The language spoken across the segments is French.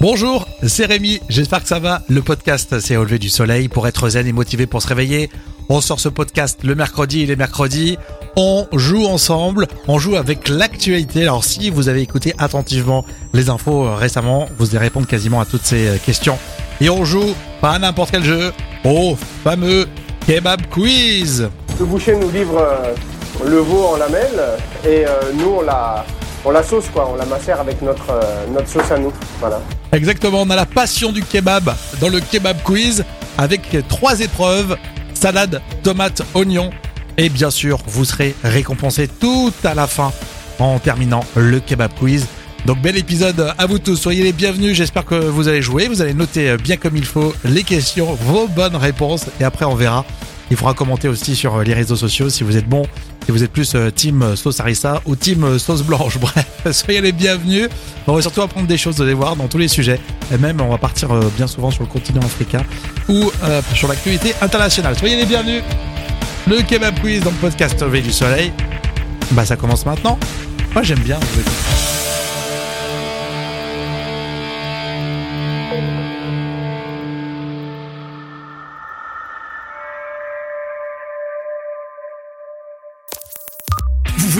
Bonjour, c'est Rémi, j'espère que ça va. Le podcast c'est au lever du soleil pour être zen et motivé pour se réveiller. On sort ce podcast le mercredi et les mercredis. On joue ensemble, on joue avec l'actualité. Alors si vous avez écouté attentivement les infos euh, récemment, vous allez répondre quasiment à toutes ces euh, questions. Et on joue pas n'importe quel jeu, au fameux Kebab Quiz. Le boucher nous livre euh, le veau en lamelles et nous on la, on la sauce quoi, on la macère avec notre, euh, notre sauce à nous. Voilà. Exactement, on a la passion du kebab dans le Kebab Quiz avec trois épreuves, salade, tomate, oignon. Et bien sûr, vous serez récompensé tout à la fin en terminant le Kebab Quiz. Donc bel épisode à vous tous, soyez les bienvenus, j'espère que vous allez jouer, vous allez noter bien comme il faut les questions, vos bonnes réponses et après on verra. Il faudra commenter aussi sur les réseaux sociaux si vous êtes bon, si vous êtes plus euh, team sauce harissa ou team euh, sauce blanche. Bref, soyez les bienvenus. On va surtout apprendre des choses, vous allez voir, dans tous les sujets. Et même, on va partir euh, bien souvent sur le continent africain ou euh, sur l'actualité internationale. Soyez les bienvenus. Le Kebab Quiz dans le podcast Levé du Soleil. Bah, ça commence maintenant. Moi, j'aime bien. Vous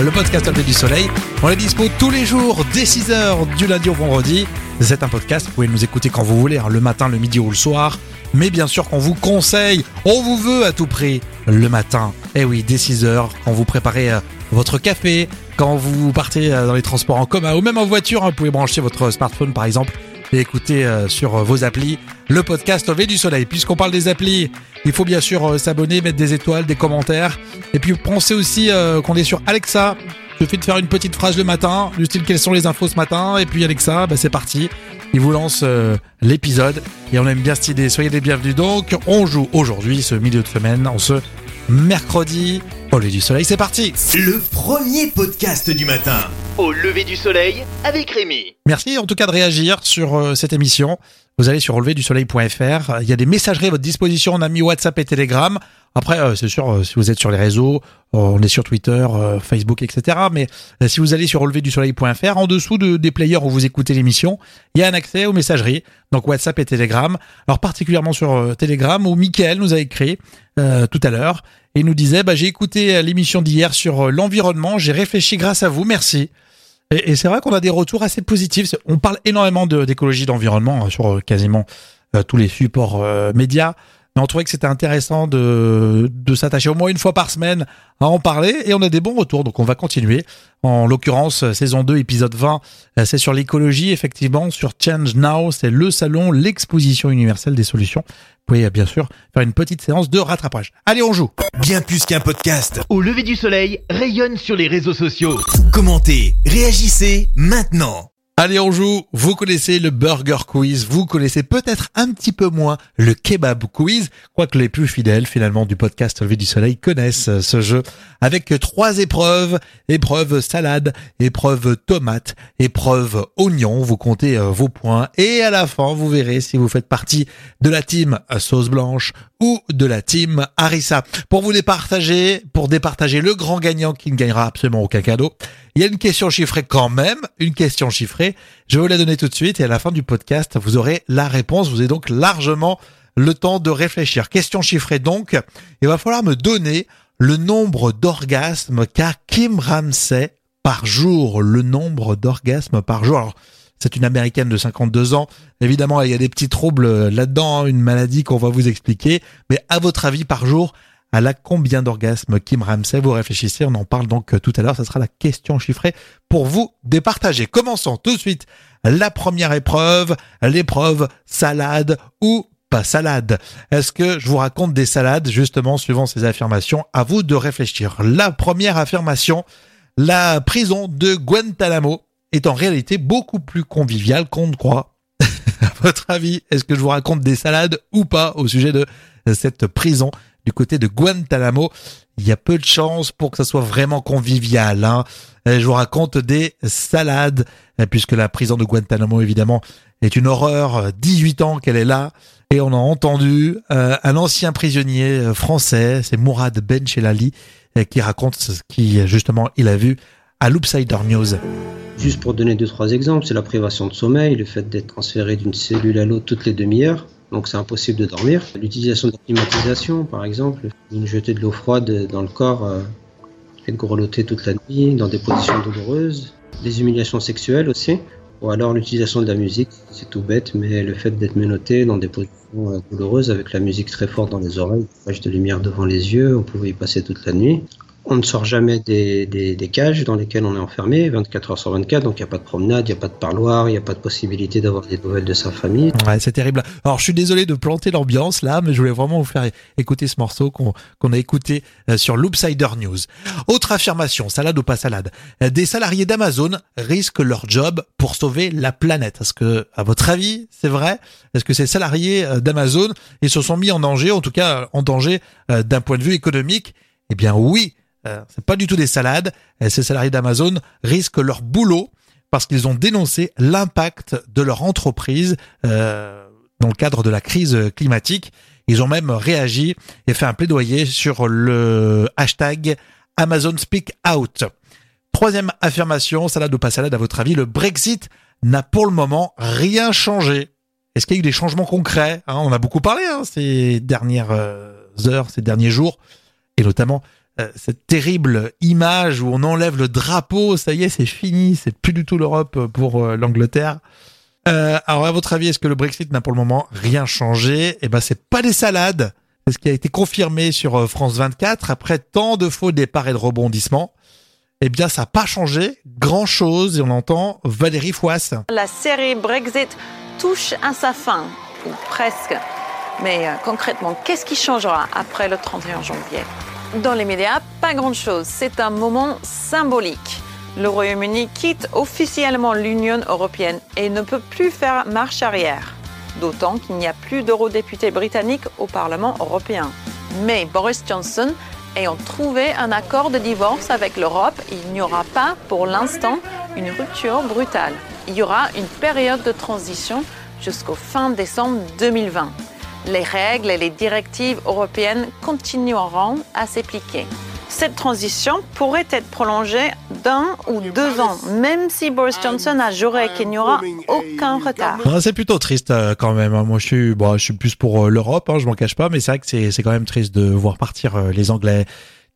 Le podcast Levé du Soleil, on est dispo tous les jours dès 6h du lundi au vendredi. C'est un podcast, vous pouvez nous écouter quand vous voulez, hein, le matin, le midi ou le soir. Mais bien sûr qu'on vous conseille, on vous veut à tout prix le matin. Eh oui, dès 6h, quand vous préparez euh, votre café, quand vous partez euh, dans les transports en commun ou même en voiture, hein, vous pouvez brancher votre smartphone par exemple et écouter euh, sur euh, vos applis le podcast Levé du Soleil. Puisqu'on parle des applis, il faut bien sûr euh, s'abonner, mettre des étoiles, des commentaires. Et puis pensez aussi euh, qu'on est sur Alexa. Il suffit de faire une petite phrase le matin, du style quelles sont les infos ce matin, et puis Alexa, bah, c'est parti. Il vous lance euh, l'épisode et on aime bien cette idée. Soyez les bienvenus. Donc, on joue aujourd'hui ce milieu de semaine, en ce mercredi au lever du soleil. C'est parti. Le premier podcast du matin. Au lever du soleil avec Rémi. Merci en tout cas de réagir sur euh, cette émission. Vous allez sur releverdusoleil.fr. Il y a des messageries à votre disposition. On a mis WhatsApp et Telegram. Après, euh, c'est sûr, euh, si vous êtes sur les réseaux, on est sur Twitter, Facebook, etc. Mais si vous allez sur releverdusoleil.fr, en dessous de, des players où vous écoutez l'émission, il y a un accès aux messageries, donc WhatsApp et Telegram. Alors particulièrement sur Telegram, où Mickaël nous a écrit tout à l'heure et nous disait, bah, j'ai écouté l'émission d'hier sur l'environnement, j'ai réfléchi grâce à vous, merci. Et, c'est vrai qu'on a des retours assez positifs. On parle énormément de- d'écologie, d'environnement euh, sur euh, quasiment euh, tous les supports euh, médias. Mais on trouvait que c'était intéressant de, de s'attacher au moins une fois par semaine à en parler et on a des bons retours. Donc on va continuer. En l'occurrence, saison 2, épisode 20, euh, c'est sur l'écologie, effectivement, sur Change Now. C'est le salon, l'exposition universelle des solutions. Vous pouvez bien sûr faire une petite séance de rattrapage. Allez, on joue Bien plus qu'un podcast. Au lever du soleil rayonne sur les réseaux sociaux. Commentez, réagissez maintenant. Allez, on joue. Vous connaissez le Burger Quiz. Vous connaissez peut-être un petit peu moins le Kebab Quiz. Quoique les plus fidèles, finalement, du podcast Levé du Soleil connaissent euh, ce jeu. Avec trois épreuves. Épreuve salade, épreuve tomate, épreuve oignon. Vous comptez euh, vos points. Et à la fin, vous verrez si vous faites partie de la team euh, sauce blanche ou de la team harissa. Pour vous départager, pour départager le grand gagnant qui ne gagnera absolument aucun cadeau, il y a une question chiffrée quand même, une question chiffrée. Je vais vous la donner tout de suite et à la fin du podcast, vous aurez la réponse. Vous avez donc largement le temps de réfléchir. Question chiffrée donc. Il va falloir me donner le nombre d'orgasmes qu'a Kim Ramsey par jour. Le nombre d'orgasmes par jour. C'est une américaine de 52 ans. Évidemment, il y a des petits troubles là-dedans, hein, une maladie qu'on va vous expliquer. Mais à votre avis, par jour, elle a combien d'orgasmes Kim Ramsey? Vous réfléchissez, on en parle donc euh, tout à l'heure. Ça sera la question chiffrée pour vous départager. Commençons tout de suite la première épreuve, l'épreuve salade ou pas salade? Est-ce que je vous raconte des salades justement suivant ces affirmations? À vous de réfléchir. La première affirmation, la prison de Guantanamo est en réalité beaucoup plus conviviale qu'on ne croit. votre avis, est-ce que je vous raconte des salades ou pas au sujet de cette prison du côté de Guantanamo? Il y a peu de chances pour que ça soit vraiment convivial. Hein. Je vous raconte des salades, puisque la prison de Guantanamo, évidemment, est une horreur. 18 ans qu'elle est là. Et on a entendu euh, un ancien prisonnier euh, français, c'est Mourad Benchelali, euh, qui raconte ce qui, justement, il a vu à News. Juste pour donner deux, trois exemples, c'est la privation de sommeil, le fait d'être transféré d'une cellule à l'autre toutes les demi-heures, donc c'est impossible de dormir. L'utilisation de la climatisation, par exemple, une jetée de l'eau froide dans le corps, euh, fait grelotter toute la nuit, dans des positions douloureuses. Des humiliations sexuelles aussi, ou alors l'utilisation de la musique, c'est tout bête, mais le fait d'être menotté dans des positions euh, douloureuses avec la musique très forte dans les oreilles, flash de lumière devant les yeux, on pouvait y passer toute la nuit. On ne sort jamais des, des, des, cages dans lesquelles on est enfermé, 24 heures sur 24, donc il n'y a pas de promenade, il n'y a pas de parloir, il n'y a pas de possibilité d'avoir des nouvelles de sa famille. Ouais, c'est terrible. Alors je suis désolé de planter l'ambiance là, mais je voulais vraiment vous faire écouter ce morceau qu'on a écouté euh, sur Loopsider News. Autre affirmation, salade ou pas salade, euh, des salariés d'Amazon risquent leur job pour sauver la planète. Est-ce que, à votre avis, c'est vrai? Est-ce que ces salariés euh, d'Amazon, ils se sont mis en danger, en tout cas en danger d'un point de vue économique? Eh bien oui, c'est pas du tout des salades. Euh, ces salariés d'Amazon risquent leur boulot parce qu'ils ont dénoncé l'impact de leur entreprise euh, dans le cadre de la crise climatique. Ils ont même réagi et fait un plaidoyer sur le hashtag Amazon Speak Out. Troisième affirmation, salade ou pas salade, à votre avis, le Brexit n'a pour le moment rien changé. Est-ce qu'il y a eu des changements concrets hein? On a beaucoup parlé hein, ces dernières heures, ces derniers jours, et notamment euh, cette terrible image où on enlève le drapeau, ça y est, c'est fini, c'est plus du tout l'Europe pour euh, l'Angleterre. Euh, alors à votre avis, est-ce que le Brexit n'a pour le moment rien changé? Eh ben c'est pas des salades. C'est ce qui a été confirmé sur euh, France 24 après tant de faux départs et de rebondissements. Eh bien, ça n'a pas changé grand-chose et on entend Valérie Fouas. La série Brexit touche à sa fin, ou presque. Mais euh, concrètement, qu'est-ce qui changera après le 31 janvier? Dans les médias, pas grand-chose. C'est un moment symbolique. Le Royaume-Uni quitte officiellement l'Union européenne et ne peut plus faire marche arrière. D'autant qu'il n'y a plus d'eurodéputés britanniques au Parlement européen. Mais Boris Johnson ayant trouvé un accord de divorce avec l'Europe, il n'y aura pas pour l'instant une rupture brutale. Il y aura une période de transition jusqu'au fin décembre 2020 les règles et les directives européennes continueront à s'appliquer. Cette transition pourrait être prolongée d'un ou deux ans, même si Boris Johnson a juré qu'il n'y aura aucun retard. C'est plutôt triste euh, quand même. Hein. Moi, je suis, bon, je suis plus pour euh, l'Europe, hein, je m'en cache pas, mais c'est vrai que c'est quand même triste de voir partir euh, les Anglais.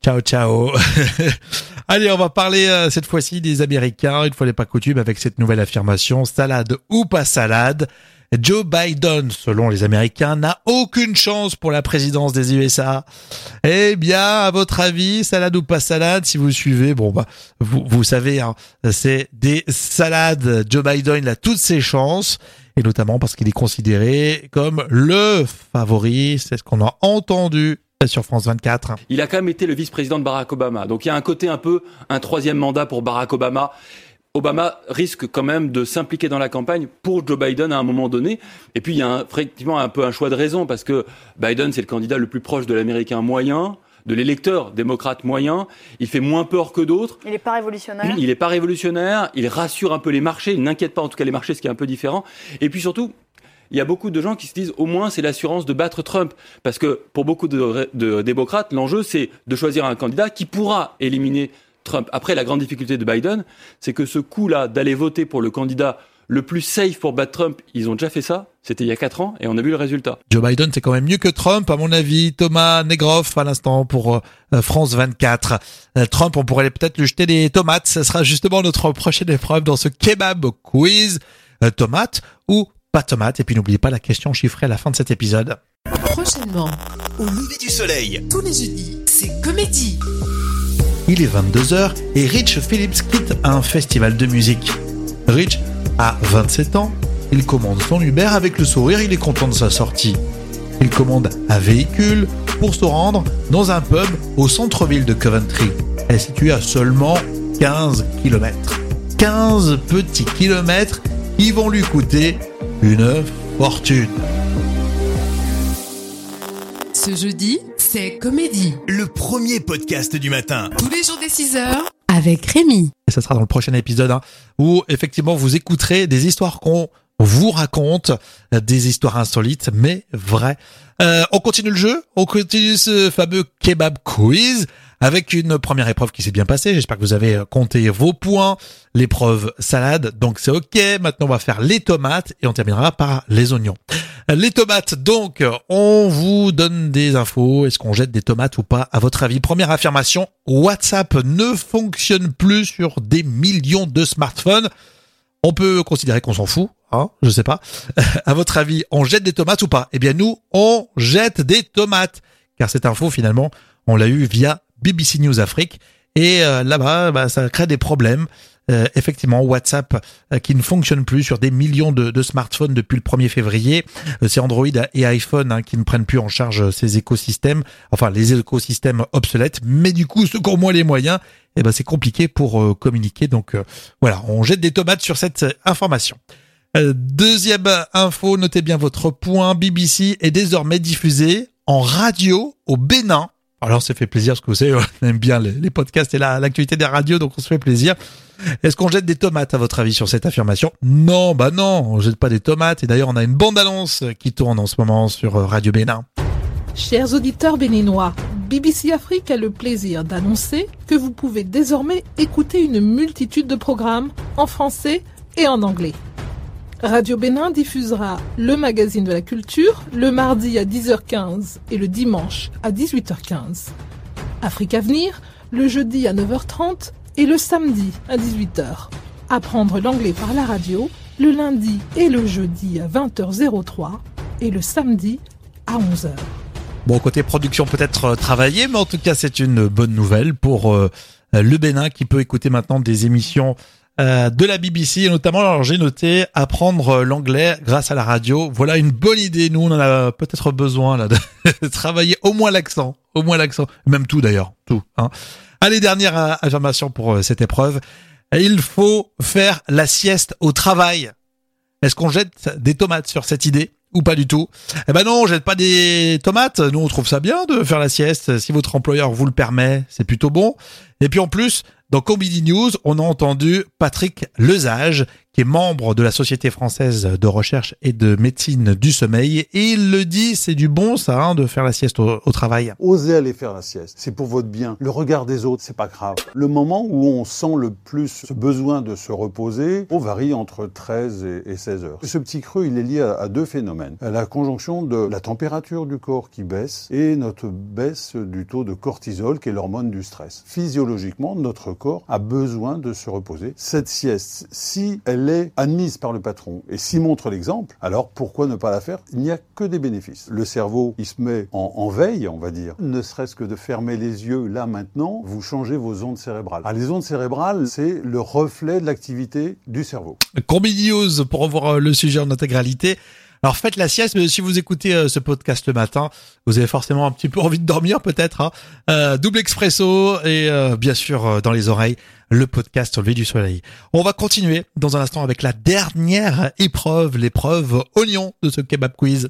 Ciao, ciao. Allez, on va parler cette fois-ci des Américains. Une fois n'est pas coutume avec cette nouvelle affirmation, salade ou pas salade. Joe Biden, selon les Américains, n'a aucune chance pour la présidence des USA. Eh bien, à votre avis, salade ou pas salade, si vous suivez, bon bah, vous, vous savez, hein, c'est des salades. Joe Biden a toutes ses chances, et notamment parce qu'il est considéré comme le favori. C'est ce qu'on a entendu sur France 24. Il a quand même été le vice-président de Barack Obama. Donc il y a un côté un peu un troisième mandat pour Barack Obama. Obama risque quand même de s'impliquer dans la campagne pour Joe Biden à un moment donné. Et puis il y a effectivement un peu un choix de raison parce que Biden c'est le candidat le plus proche de l'américain moyen de l'électeur démocrate moyen. Il fait moins peur que d'autres. Il n'est pas révolutionnaire? Il n'est pas révolutionnaire. Il rassure un peu les marchés. Il n'inquiète pas en tout cas les marchés, ce qui est un peu différent. Et puis surtout, il y a beaucoup de gens qui se disent au moins c'est l'assurance de battre Trump. Parce que pour beaucoup de, de démocrates, l'enjeu c'est de choisir un candidat qui pourra éliminer Trump. Après, la grande difficulté de Biden, c'est que ce coup-là d'aller voter pour le candidat le plus safe pour battre Trump, ils ont déjà fait ça. C'était il y a quatre ans et on a vu le résultat. Joe Biden, c'est quand même mieux que Trump, à mon avis. Thomas Negroff, à l'instant, pour euh, France 24. Euh, Trump, on pourrait peut-être lui jeter des tomates. Ce sera justement notre prochaine épreuve dans ce kebab quiz. Euh, tomate ou pas tomate. Et puis n'oubliez pas la question chiffrée à la fin de cet épisode. Prochainement, au lever du soleil. Tous les jeudis, c'est comédie. Il est 22h et Rich Phillips quitte un festival de musique. Rich a 27 ans, il commande son Uber avec le sourire, il est content de sa sortie. Il commande un véhicule pour se rendre dans un pub au centre-ville de Coventry. Elle est située à seulement 15 km. 15 petits kilomètres qui vont lui coûter une fortune. Ce jeudi, c'est Comédie. Le premier podcast du matin. Tous les jours dès 6h avec Rémi. Et ça sera dans le prochain épisode hein, où effectivement vous écouterez des histoires qu'on vous raconte, des histoires insolites mais vraies. Euh, on continue le jeu, on continue ce fameux kebab quiz avec une première épreuve qui s'est bien passée. J'espère que vous avez compté vos points. L'épreuve salade, donc c'est ok. Maintenant, on va faire les tomates et on terminera par les oignons. Les tomates, donc, on vous donne des infos. Est-ce qu'on jette des tomates ou pas, à votre avis? Première affirmation, WhatsApp ne fonctionne plus sur des millions de smartphones. On peut considérer qu'on s'en fout, hein, je sais pas. à votre avis, on jette des tomates ou pas? Eh bien, nous, on jette des tomates. Car cette info, finalement, on l'a eu via BBC News Afrique. Et euh, là-bas, bah, ça crée des problèmes. Euh, effectivement, WhatsApp euh, qui ne fonctionne plus sur des millions de, smartphones depuis le 1er février. c'est Android et iPhone hein, qui ne prennent plus en charge ces écosystèmes, enfin les écosystèmes obsolètes. Mais du coup, ceux qui moins les moyens, eh ben, c'est compliqué pour communiquer. Donc voilà, on jette des tomates sur cette information. Deuxième info, notez bien votre point. BBC est désormais diffusé en radio au Bénin alors, on s'est fait plaisir parce que vous savez, on aime bien les, podcasts et l'actualité des radios, donc on se fait plaisir. Est-ce qu'on jette des tomates à votre avis sur cette affirmation? Non, bah non, on jette pas des tomates. Et d'ailleurs, on a une bande-annonce qui tourne en ce moment sur euh, Radio Bénin. Chers auditeurs béninois, BBC Afrique a le plaisir d'annoncer que vous pouvez désormais écouter une multitude de programmes en français et en anglais. Radio Bénin diffusera le magazine de la culture le mardi à 10h15 et le dimanche à 18h15. Afrique Avenir le jeudi à 9h30 et le samedi à 18h. Apprendre l'anglais par la radio le lundi et le jeudi à 20h03 et le samedi à 11h. Bon, côté production peut-être euh, travaillé, mais en tout cas c'est une bonne nouvelle pour euh, le Bénin qui peut écouter maintenant des émissions euh, de la BBC et notamment alors j'ai noté apprendre l'anglais grâce à la radio. Voilà une bonne idée. Nous on en a peut-être besoin là de travailler au moins l'accent, au moins l'accent, même tout d'ailleurs, tout. Hein. Allez dernière euh, affirmation pour euh, cette épreuve. Il faut faire la sieste au travail. Est-ce qu'on jette des tomates sur cette idée ou pas du tout? Eh ben non, on jette pas des tomates. Nous on trouve ça bien de faire la sieste. Si votre employeur vous le permet, c'est plutôt bon. Et puis en plus, dans Comedy News, on a entendu Patrick Lezage, qui est membre de la Société française de recherche et de médecine du sommeil. Et il le dit, c'est du bon ça, hein, de faire la sieste au, travail. Osez aller faire la sieste, c'est pour votre bien. Le regard des autres, c'est pas grave. Le moment où on sent le plus ce besoin de se reposer, on varie entre 13 et 16 heures. Ce petit creux, il est lié à, deux phénomènes. la conjonction de la température du corps qui baisse et notre baisse du taux de cortisol, qui est l'hormone du stress. Physiologiquement, notre corps a besoin de se reposer. Cette sieste, si elle est admise par le patron et s'y montre l'exemple, alors pourquoi ne pas la faire? Il n'y a que des bénéfices. Le cerveau, il se met en, veille, on va dire. Ne serait-ce que de fermer les yeux là maintenant, vous changez vos ondes cérébrales. Alors, les ondes cérébrales, c'est le reflet de l'activité du cerveau. Combi pour revoir le sujet en intégralité. Alors faites la sieste, mais si vous écoutez euh, ce podcast le matin, vous avez forcément un petit peu envie de dormir peut-être. Hein. Euh, double expresso et bien sûr dans les oreilles le podcast au lever du soleil. On va continuer dans un instant avec la dernière épreuve, l'épreuve oignon de ce kebab quiz.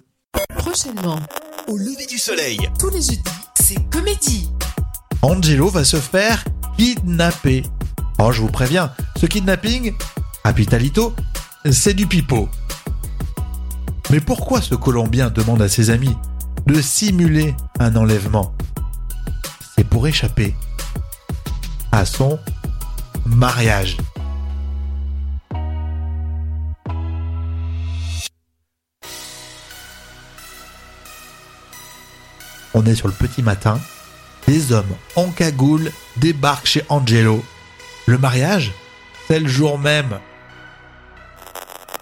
Prochainement, au lever du soleil. Tous les jeudis, c'est comédie. Angelo va se faire kidnapper. Oh, je vous préviens, ce kidnapping, à Pitalito, c'est du pipeau. Mais pourquoi ce Colombien demande à ses amis de simuler un enlèvement C'est pour échapper à son mariage. On est sur le petit matin. Des hommes en cagoule débarquent chez Angelo. Le mariage, c'est le jour même.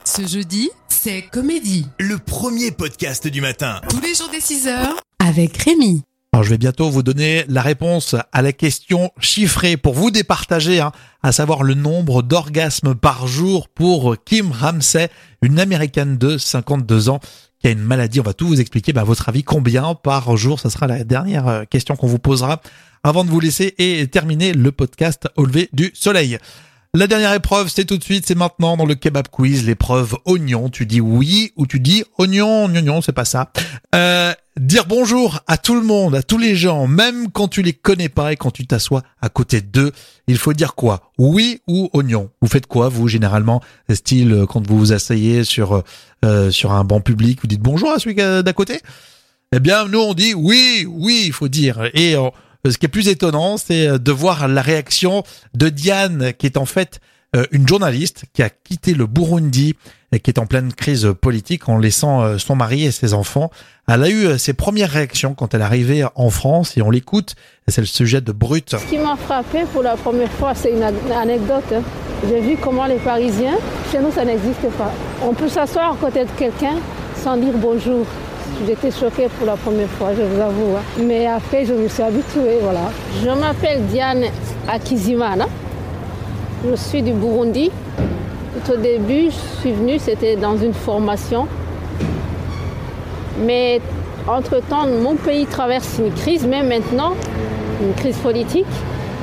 Ce jeudi, c'est Comédie. Le premier podcast du matin. Tous les jours des 6 heures. Avec Rémi. Alors je vais bientôt vous donner la réponse à la question chiffrée pour vous départager, hein, à savoir le nombre d'orgasmes par jour pour Kim Ramsey, une américaine de 52 ans qui a une maladie. On va tout vous expliquer. Bah, à votre avis, combien par jour? Ce sera la dernière euh, question qu'on vous posera avant de vous laisser et terminer le podcast au lever du soleil. La dernière épreuve, c'est tout de suite, c'est maintenant dans le kebab quiz, l'épreuve oignon. Tu dis oui ou tu dis oignon, oignon, c'est pas ça. Euh, dire bonjour à tout le monde, à tous les gens, même quand tu les connais pas et quand tu t'assois à côté d'eux, il faut dire quoi? Oui ou oignon? Vous faites quoi vous généralement? Style euh, quand vous vous asseyez sur euh, sur un banc public, vous dites bonjour à celui d'à côté? Eh bien, nous on dit oui, oui, il faut dire. Et ce qui est plus étonnant, c'est euh, de voir la réaction de Diane, qui est en fait euh, une journaliste qui a quitté le Burundi et qui est en pleine crise politique en laissant euh, son mari et ses enfants. Elle a eu ses premières réactions quand elle est arrivée en France et on l'écoute. C'est le sujet de Brut. Ce qui m'a frappé pour la première fois, c'est une anecdote. Hein. J'ai vu comment les Parisiens, chez nous ça n'existe pas. On peut s'asseoir à côté de quelqu'un sans dire bonjour. J'étais choquée pour la première fois, je vous avoue. Hein. Mais après, je me suis habituée, voilà. Je m'appelle Diane Akizimana. Je suis du Burundi. Tout au début, je suis venue, c'était dans une formation. Mais entre-temps, mon pays traverse une crise, même maintenant, une crise politique,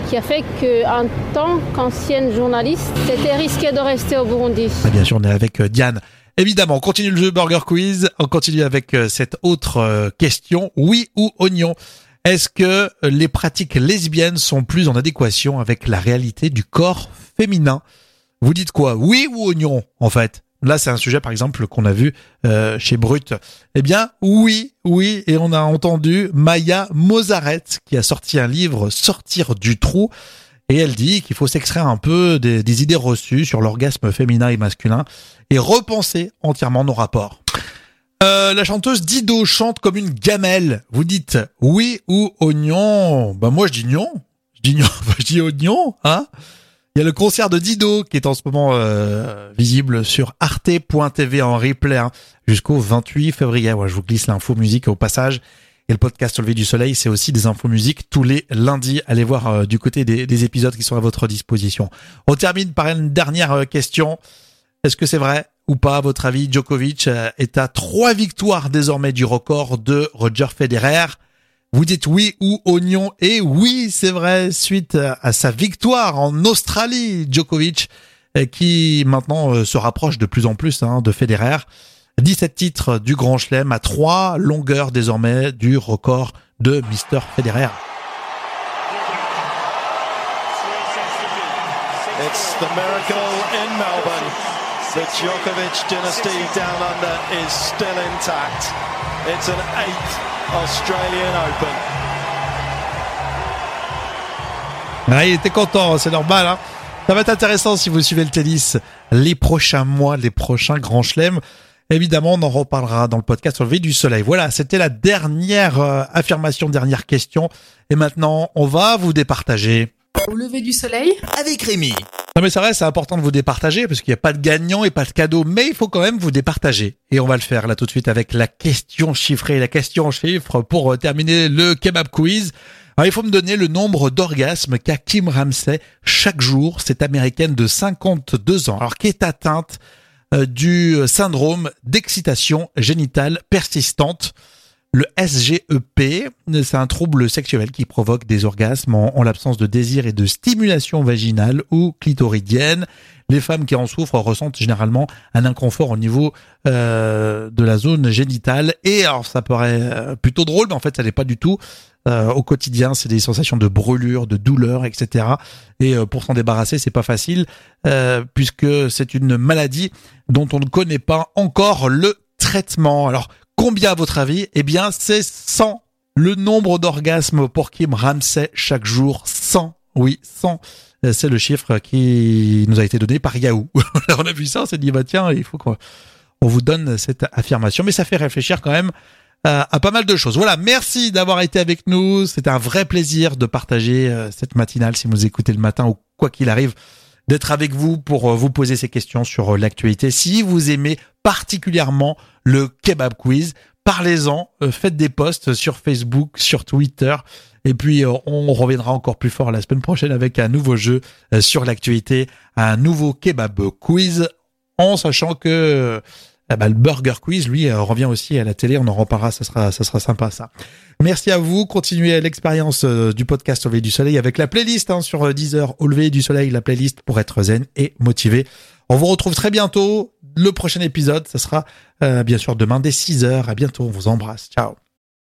qui a fait qu'en tant qu'ancienne journaliste, c'était risqué de rester au Burundi. Ah, bien sûr, on est avec euh, Diane. Évidemment, on continue le jeu Burger Quiz. On continue avec euh, cette autre euh, question. Oui ou oignon? Est-ce que les pratiques lesbiennes sont plus en adéquation avec la réalité du corps féminin? Vous dites quoi? Oui ou oignon, en fait? Là, c'est un sujet, par exemple, qu'on a vu euh, chez Brut. Eh bien, oui, oui, et on a entendu Maya Mozaret, qui a sorti un livre, Sortir du trou, et elle dit qu'il faut s'extraire un peu des, idées reçues sur l'orgasme féminin et masculin, et repenser entièrement nos rapports. Euh, la chanteuse Dido chante comme une gamelle. Vous dites oui ou oignon Ben moi je dis non. Je dis non. je dis oignon, hein Il y a le concert de Dido qui est en ce moment euh, visible sur arte.tv en replay hein, jusqu'au 28 février. Ouais, je vous glisse l'info musique au passage. Et le podcast Lever du Soleil, c'est aussi des infos musiques tous les lundis. Allez voir euh, du côté des, des, épisodes qui sont à votre disposition. On termine par une dernière euh, question. Est-ce que c'est vrai ou pas, à votre avis Djokovic euh, est à trois victoires désormais du record de Roger Federer? Vous dites oui ou oignon Et oui, c'est vrai, suite à sa victoire en Australie, Djokovic, qui maintenant se rapproche de plus en plus hein, de Federer. 17 titres du Grand Chelem à trois longueurs désormais du record de Mr. Federer. It's the miracle in Melbourne. The Djokovic dynasty down under is still intact. It's an eighth Australian Open. Ah, il était content, c'est normal. Hein Ça va être intéressant si vous suivez le tennis les prochains mois, les prochains grands chelems. Évidemment, on en reparlera dans le podcast sur le du soleil. Voilà, c'était la dernière euh, affirmation, dernière question. Et maintenant, on va vous départager. Au lever du soleil Avec Rémi. Non mais c'est vrai, c'est important de vous départager parce qu'il n'y a pas de gagnant et pas de cadeau, mais il faut quand même vous départager. Et on va le faire là tout de suite avec la question chiffrée, la question en chiffres pour euh, terminer le kebab quiz. Alors, il faut me donner le nombre d'orgasmes qu'a Kim Ramsey chaque jour, cette américaine de 52 ans, alors qui est atteinte euh, du syndrome d'excitation génitale persistante. Le SGEP, c'est un trouble sexuel qui provoque des orgasmes en, l'absence de désir et de stimulation vaginale ou clitoridienne. Les femmes qui en souffrent ressentent généralement un inconfort au niveau euh, de la zone génitale. Et alors ça paraît euh, plutôt drôle, mais en fait ça n'est pas du tout. Euh, au quotidien, c'est des sensations de brûlure, de douleur, etc. Et euh, pour s'en débarrasser, c'est pas facile euh, puisque c'est une maladie dont on ne connaît pas encore le traitement. Alors Combien à votre avis? Eh bien, c'est 100. Le nombre d'orgasmes pour Kim Ramsey chaque jour, 100. Oui, 100. C'est le chiffre qui nous a été donné par Yahoo. on a vu ça, on s'est dit, bah tiens, il faut qu'on vous donne cette affirmation. Mais ça fait réfléchir quand même à, à pas mal de choses. Voilà, merci d'avoir été avec nous. C'était un vrai plaisir de partager euh, cette matinale si vous écoutez le matin ou quoi qu'il arrive d'être avec vous pour euh, vous poser ces questions sur euh, l'actualité. Si vous aimez particulièrement le kebab quiz, parlez-en, euh, faites des posts sur Facebook, sur Twitter. Et puis, on reviendra encore plus fort la semaine prochaine avec un nouveau jeu sur l'actualité, un nouveau kebab quiz, en sachant que ah bah, le Burger Quiz, lui, revient aussi à la télé. On en reparlera, ça sera, ça sera sympa, ça. Merci à vous. Continuez l'expérience euh, du podcast Au lever du soleil avec la playlist hein, sur euh, Deezer Au lever du soleil, la playlist pour être zen et motivé. On vous retrouve très bientôt. Le prochain épisode, ça sera bien sûr demain dès 6 heures. À bientôt. On vous embrasse. Ciao.